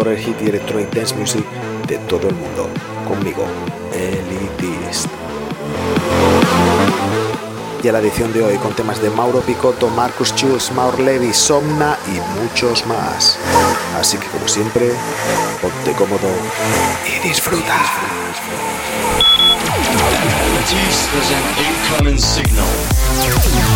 el hit y electronic dance music de todo el mundo. Conmigo, Elitist. Y a la edición de hoy con temas de Mauro Picotto, Marcus Schulz, Maur Levi, Somna y muchos más. Así que como siempre, ponte cómodo y disfruta. Signal.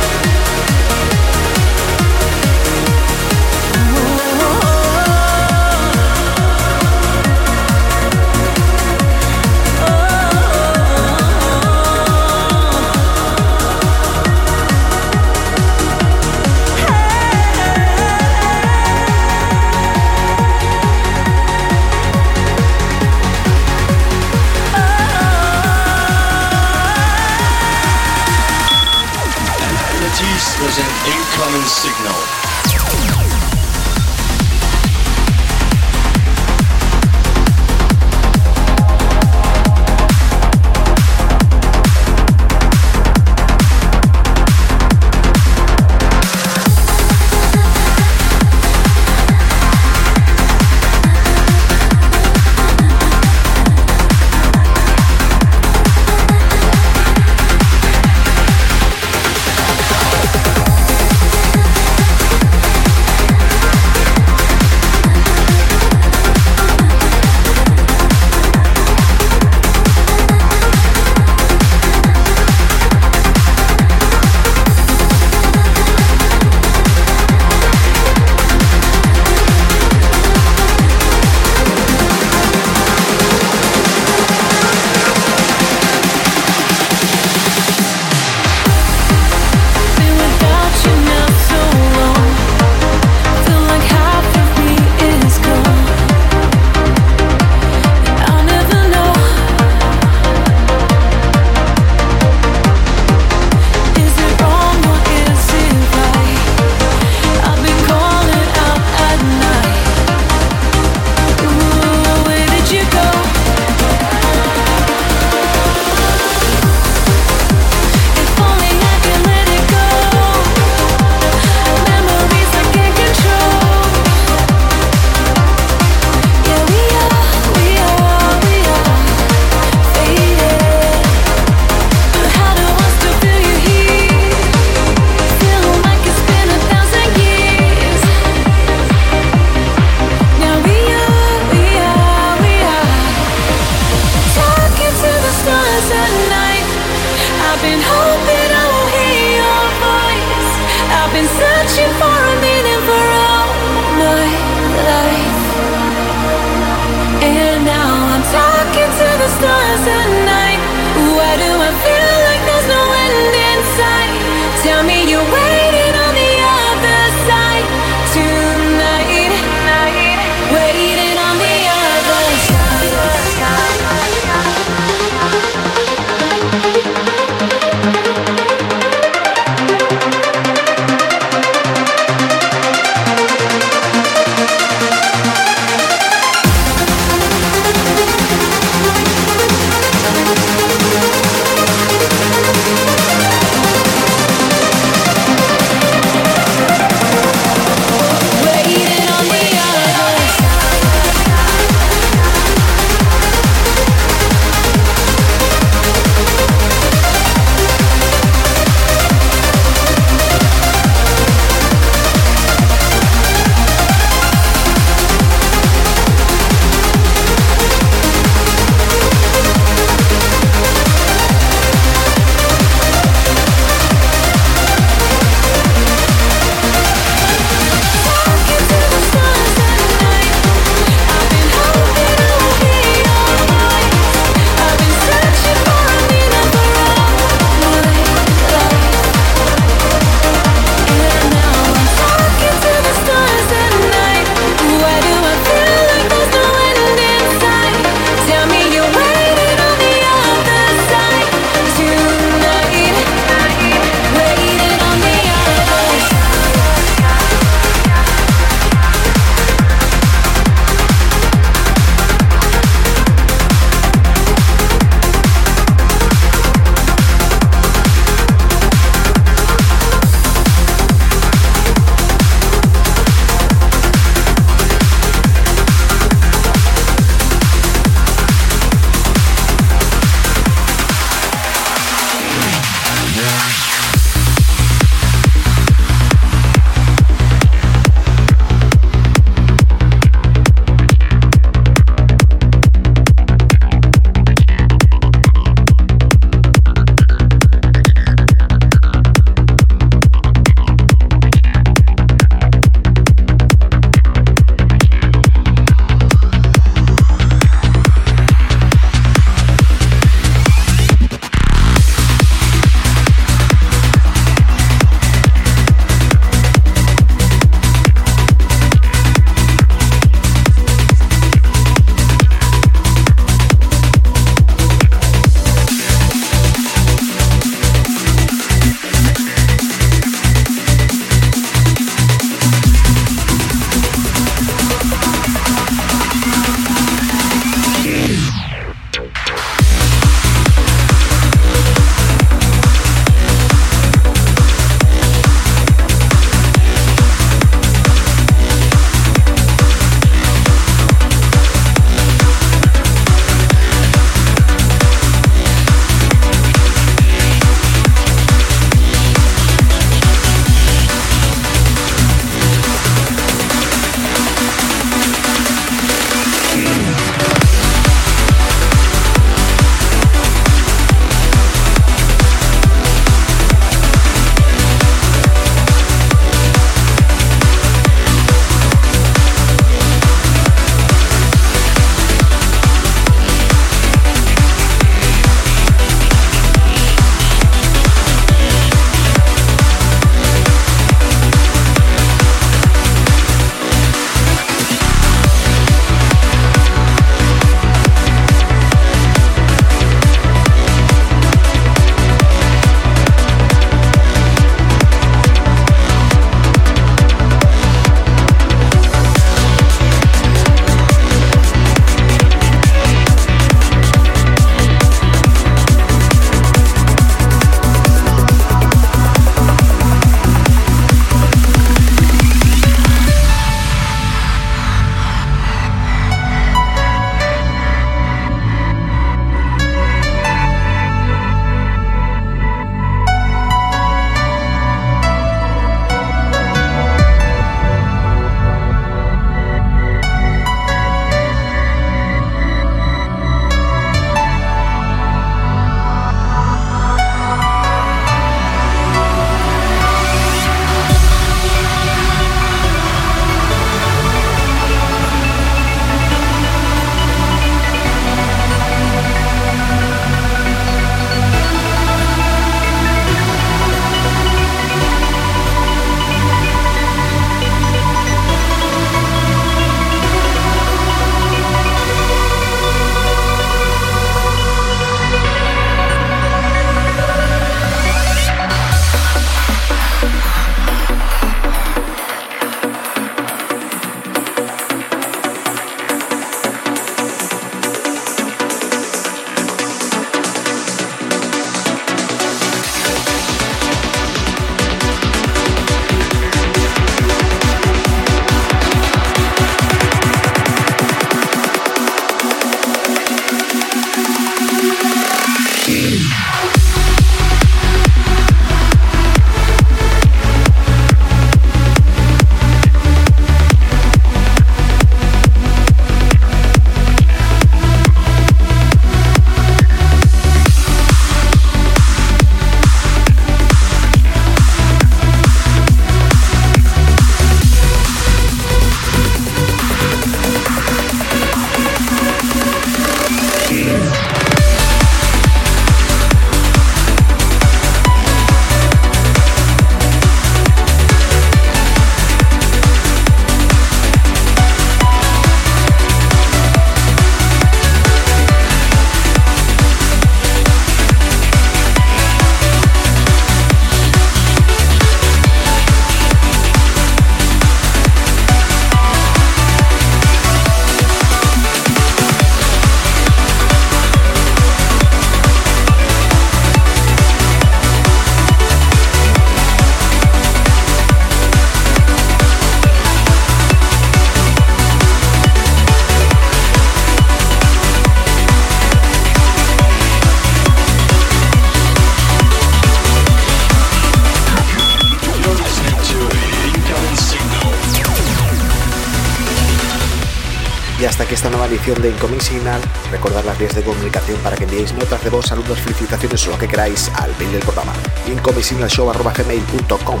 De Incoming Signal. Recordad las vías de comunicación para que enviéis notas de voz, saludos, felicitaciones o lo que queráis al mail del programa incomingsignalshow.gmail.com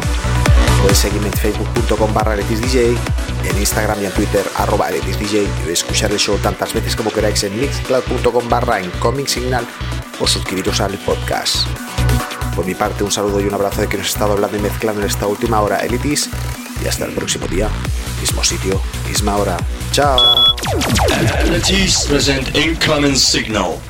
Podéis seguirme en facebook.com barra DJ, en Instagram y en Twitter arroba DJ y escuchar el show tantas veces como queráis en mixcloud.com barra Incoming Signal o suscribiros al podcast. Por mi parte, un saludo y un abrazo de que nos he estado hablando y mezclando en esta última hora Elitis y hasta el próximo día, mismo sitio, misma hora. Chao. Entities present incoming signal.